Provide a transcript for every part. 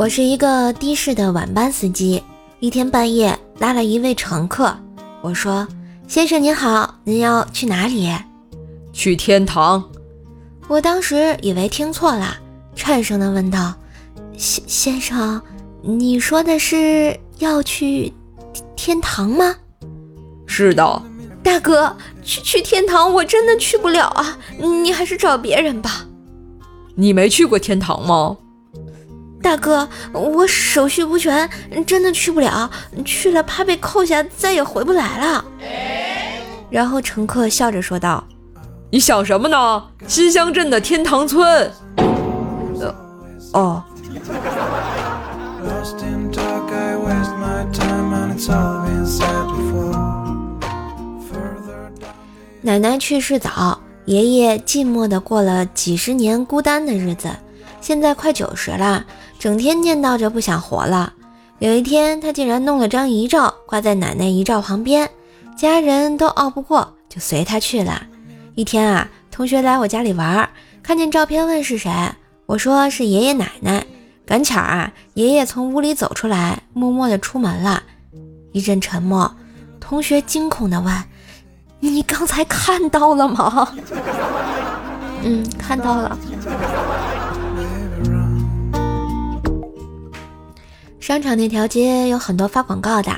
我是一个的士的晚班司机，一天半夜拉了一位乘客。我说：“先生您好，您要去哪里？”去天堂。我当时以为听错了，颤声的问道：“先先生，你说的是要去天堂吗？”“是的。”“大哥，去去天堂我真的去不了啊，你还是找别人吧。”“你没去过天堂吗？”大哥，我手续不全，真的去不了。去了怕被扣下，再也回不来了。然后乘客笑着说道：“你想什么呢？新乡镇的天堂村。”哦。奶奶去世早，爷爷寂寞的过了几十年孤单的日子，现在快九十了。整天念叨着不想活了。有一天，他竟然弄了张遗照挂在奶奶遗照旁边，家人都拗不过，就随他去了。一天啊，同学来我家里玩，看见照片问是谁，我说是爷爷奶奶。赶巧啊，爷爷从屋里走出来，默默地出门了。一阵沉默，同学惊恐地问：“你刚才看到了吗？”“嗯，看到了。”商场那条街有很多发广告的，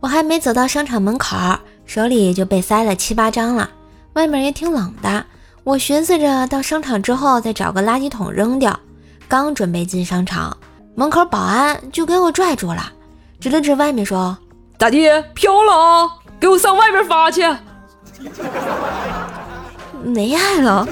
我还没走到商场门口，手里就被塞了七八张了。外面也挺冷的，我寻思着到商场之后再找个垃圾桶扔掉。刚准备进商场，门口保安就给我拽住了，指了指外面说：“咋地，飘了啊，给我上外边发去。”没爱了。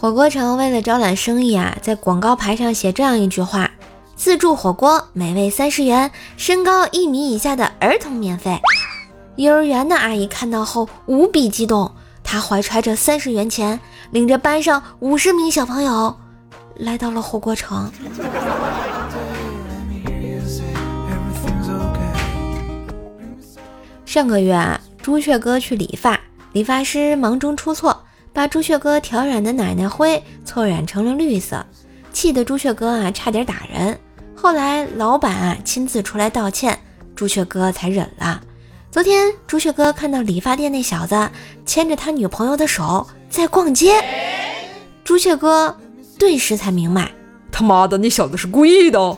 火锅城为了招揽生意啊，在广告牌上写这样一句话：“自助火锅，每位三十元，身高一米以下的儿童免费。”幼儿园的阿姨看到后无比激动，她怀揣着三十元钱，领着班上五十名小朋友来到了火锅城。上个月啊，朱雀哥去理发，理发师忙中出错。把朱雀哥调染的奶奶灰错染成了绿色，气得朱雀哥啊差点打人。后来老板啊亲自出来道歉，朱雀哥才忍了。昨天朱雀哥看到理发店那小子牵着他女朋友的手在逛街，朱雀哥顿时才明白，他妈的那小子是故意的。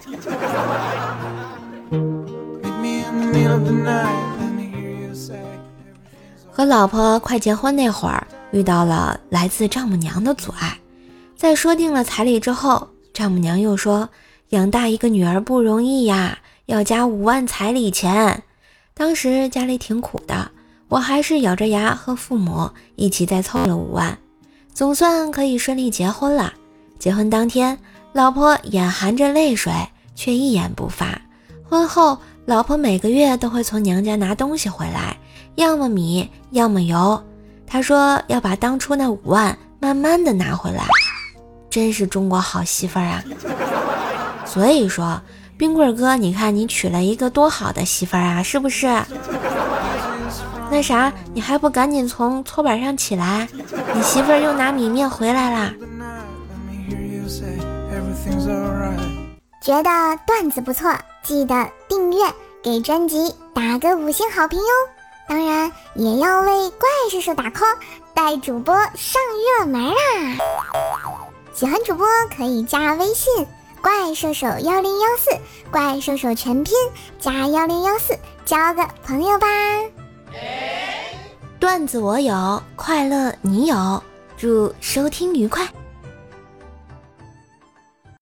和老婆快结婚那会儿。遇到了来自丈母娘的阻碍，在说定了彩礼之后，丈母娘又说养大一个女儿不容易呀，要加五万彩礼钱。当时家里挺苦的，我还是咬着牙和父母一起再凑了五万，总算可以顺利结婚了。结婚当天，老婆眼含着泪水，却一言不发。婚后，老婆每个月都会从娘家拿东西回来，要么米，要么油。他说要把当初那五万慢慢的拿回来，真是中国好媳妇儿啊！所以说，冰棍哥，你看你娶了一个多好的媳妇儿啊，是不是？那啥，你还不赶紧从搓板上起来？你媳妇儿又拿米面回来啦！觉得段子不错，记得订阅，给专辑打个五星好评哟！当然也要为怪兽兽打 call，带主播上热门啦！喜欢主播可以加微信怪兽兽幺零幺四，怪兽兽全拼加幺零幺四，交个朋友吧。段子我有，快乐你有，祝收听愉快。